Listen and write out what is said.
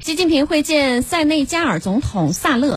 习近平会见塞内加尔总统萨勒。